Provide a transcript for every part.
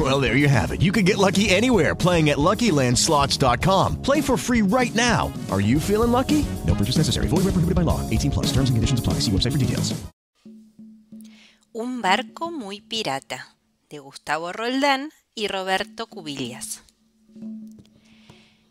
Well, there you have it. You can get lucky anywhere playing at LuckyLandSlots.com. Play for free right now. Are you feeling lucky? No purchase necessary. Void where prohibited by law. 18 plus. Terms and conditions apply. See website for details. Un barco muy pirata, de Gustavo Roldán y Roberto Cubillas.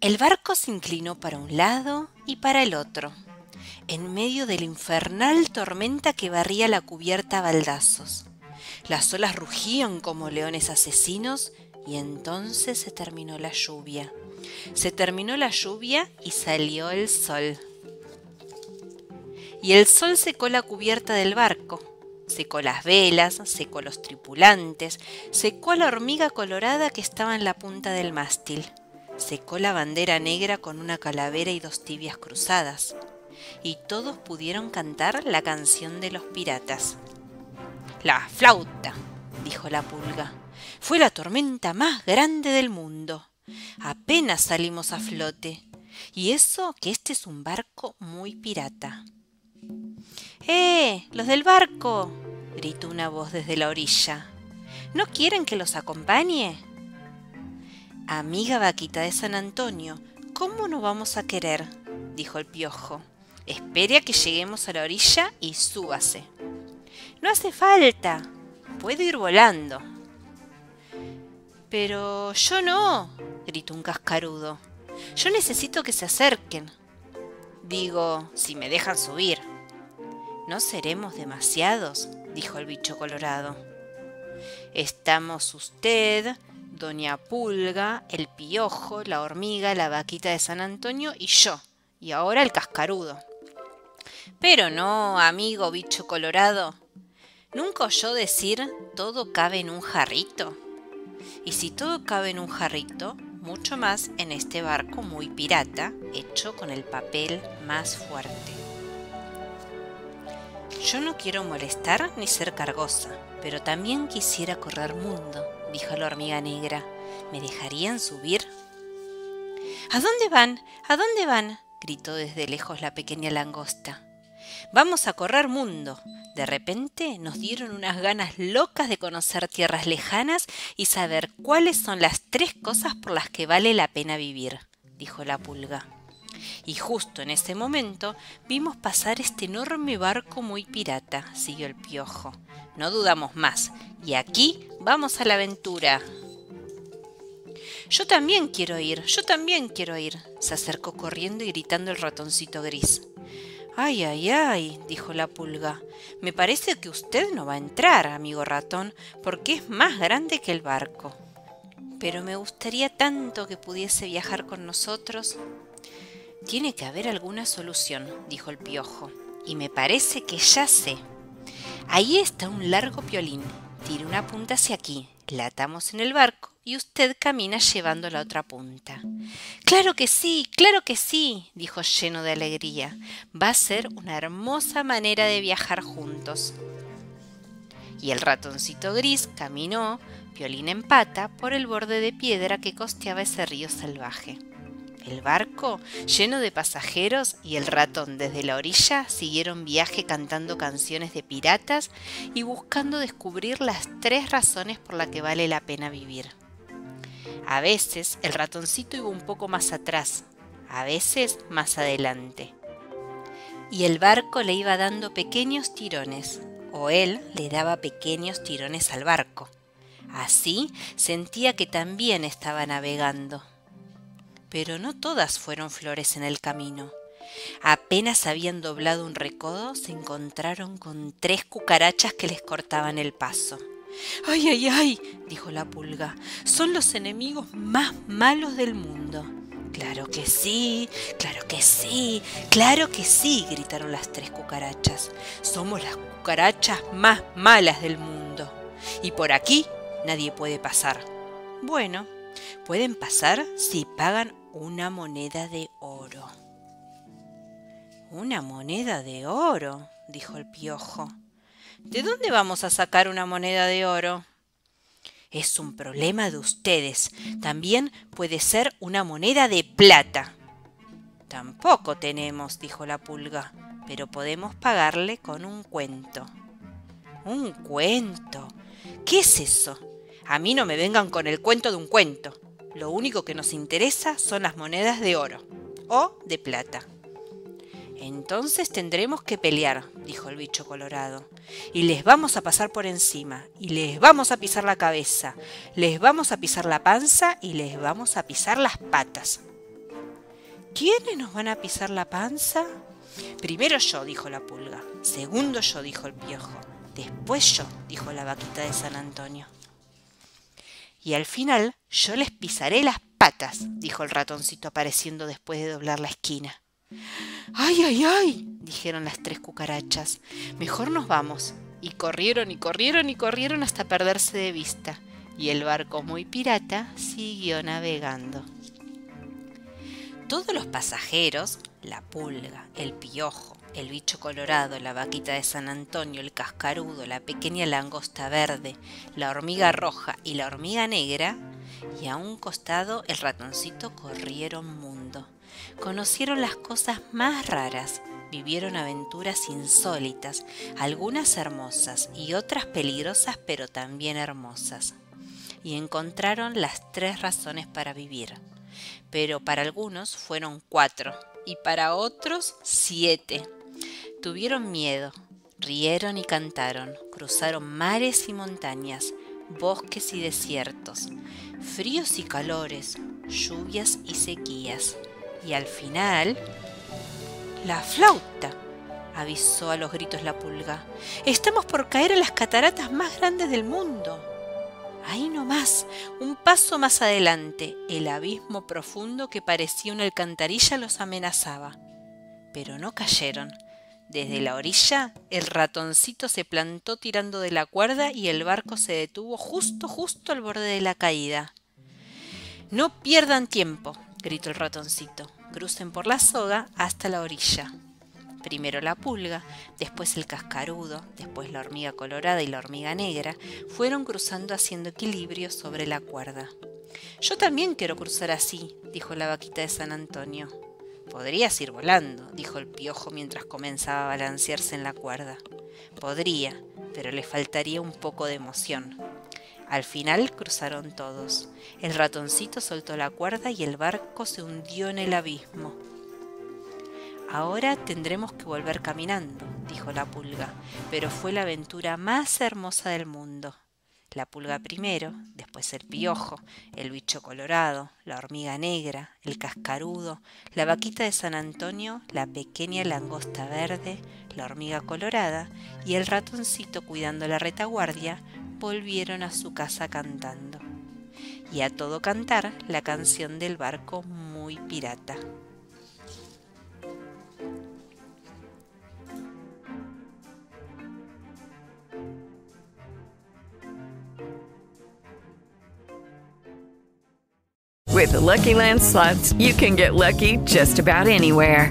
El barco se inclinó para un lado y para el otro, en medio de la infernal tormenta que barría la cubierta a baldazos. Las olas rugían como leones asesinos y entonces se terminó la lluvia. Se terminó la lluvia y salió el sol. Y el sol secó la cubierta del barco, secó las velas, secó los tripulantes, secó la hormiga colorada que estaba en la punta del mástil secó la bandera negra con una calavera y dos tibias cruzadas, y todos pudieron cantar la canción de los piratas. La flauta, dijo la pulga, fue la tormenta más grande del mundo. Apenas salimos a flote, y eso que este es un barco muy pirata. ¡Eh! ¡Los del barco! gritó una voz desde la orilla. ¿No quieren que los acompañe? Amiga vaquita de San Antonio, ¿cómo no vamos a querer? dijo el piojo. Espere a que lleguemos a la orilla y súbase. No hace falta. Puedo ir volando. Pero yo no, gritó un cascarudo. Yo necesito que se acerquen. Digo, si me dejan subir. No seremos demasiados, dijo el bicho colorado. Estamos usted, Doña Pulga, el Piojo, la hormiga, la vaquita de San Antonio y yo, y ahora el cascarudo. Pero no, amigo bicho colorado, ¿nunca oyó decir todo cabe en un jarrito? Y si todo cabe en un jarrito, mucho más en este barco muy pirata, hecho con el papel más fuerte. Yo no quiero molestar ni ser cargosa, pero también quisiera correr mundo dijo la hormiga negra. ¿Me dejarían subir? ¿A dónde van? ¿A dónde van? gritó desde lejos la pequeña langosta. Vamos a correr mundo. De repente nos dieron unas ganas locas de conocer tierras lejanas y saber cuáles son las tres cosas por las que vale la pena vivir, dijo la pulga. Y justo en ese momento vimos pasar este enorme barco muy pirata, siguió el piojo. No dudamos más, y aquí vamos a la aventura. Yo también quiero ir, yo también quiero ir, se acercó corriendo y gritando el ratoncito gris. Ay, ay, ay, dijo la pulga. Me parece que usted no va a entrar, amigo ratón, porque es más grande que el barco. Pero me gustaría tanto que pudiese viajar con nosotros. Tiene que haber alguna solución, dijo el piojo, y me parece que ya sé. Ahí está un largo piolín. Tire una punta hacia aquí, la atamos en el barco y usted camina llevando la otra punta. Claro que sí, claro que sí, dijo lleno de alegría. Va a ser una hermosa manera de viajar juntos. Y el ratoncito gris caminó, piolín en pata, por el borde de piedra que costeaba ese río salvaje. El barco, lleno de pasajeros, y el ratón desde la orilla siguieron viaje cantando canciones de piratas y buscando descubrir las tres razones por las que vale la pena vivir. A veces el ratoncito iba un poco más atrás, a veces más adelante. Y el barco le iba dando pequeños tirones, o él le daba pequeños tirones al barco. Así sentía que también estaba navegando pero no todas fueron flores en el camino. Apenas habían doblado un recodo, se encontraron con tres cucarachas que les cortaban el paso. ¡Ay, ay, ay! Dijo la pulga. Son los enemigos más malos del mundo. Claro que sí, claro que sí, claro que sí, gritaron las tres cucarachas. Somos las cucarachas más malas del mundo. Y por aquí nadie puede pasar. Bueno, pueden pasar si pagan una moneda de oro. Una moneda de oro, dijo el piojo. ¿De dónde vamos a sacar una moneda de oro? Es un problema de ustedes. También puede ser una moneda de plata. Tampoco tenemos, dijo la pulga, pero podemos pagarle con un cuento. ¿Un cuento? ¿Qué es eso? A mí no me vengan con el cuento de un cuento. Lo único que nos interesa son las monedas de oro o de plata. Entonces tendremos que pelear, dijo el bicho colorado, y les vamos a pasar por encima, y les vamos a pisar la cabeza, les vamos a pisar la panza y les vamos a pisar las patas. ¿Quiénes nos van a pisar la panza? Primero yo, dijo la pulga, segundo yo, dijo el piojo, después yo, dijo la vaquita de San Antonio. Y al final yo les pisaré las patas, dijo el ratoncito apareciendo después de doblar la esquina. ¡Ay, ay, ay! dijeron las tres cucarachas. Mejor nos vamos. Y corrieron y corrieron y corrieron hasta perderse de vista. Y el barco muy pirata siguió navegando. Todos los pasajeros, la pulga, el piojo, el bicho colorado, la vaquita de San Antonio, el cascarudo, la pequeña langosta verde, la hormiga roja y la hormiga negra, y a un costado el ratoncito corrieron mundo conocieron las cosas más raras, vivieron aventuras insólitas, algunas hermosas y otras peligrosas pero también hermosas, y encontraron las tres razones para vivir. Pero para algunos fueron cuatro y para otros siete. Tuvieron miedo, rieron y cantaron, cruzaron mares y montañas, bosques y desiertos, fríos y calores, lluvias y sequías y al final... La flauta, avisó a los gritos la pulga. Estamos por caer en las cataratas más grandes del mundo. Ahí nomás, un paso más adelante, el abismo profundo que parecía una alcantarilla los amenazaba. Pero no cayeron. Desde la orilla, el ratoncito se plantó tirando de la cuerda y el barco se detuvo justo, justo al borde de la caída. No pierdan tiempo, gritó el ratoncito. Crucen por la soga hasta la orilla. Primero la pulga, después el cascarudo, después la hormiga colorada y la hormiga negra fueron cruzando haciendo equilibrio sobre la cuerda. Yo también quiero cruzar así, dijo la vaquita de San Antonio. Podrías ir volando, dijo el piojo mientras comenzaba a balancearse en la cuerda. Podría, pero le faltaría un poco de emoción. Al final cruzaron todos. El ratoncito soltó la cuerda y el barco se hundió en el abismo. Ahora tendremos que volver caminando, dijo la pulga, pero fue la aventura más hermosa del mundo. La pulga primero, después el piojo, el bicho colorado, la hormiga negra, el cascarudo, la vaquita de San Antonio, la pequeña langosta verde, la hormiga colorada y el ratoncito cuidando la retaguardia volvieron a su casa cantando. Y a todo cantar la canción del barco muy pirata. With the Lucky Land slots, you can get lucky just about anywhere.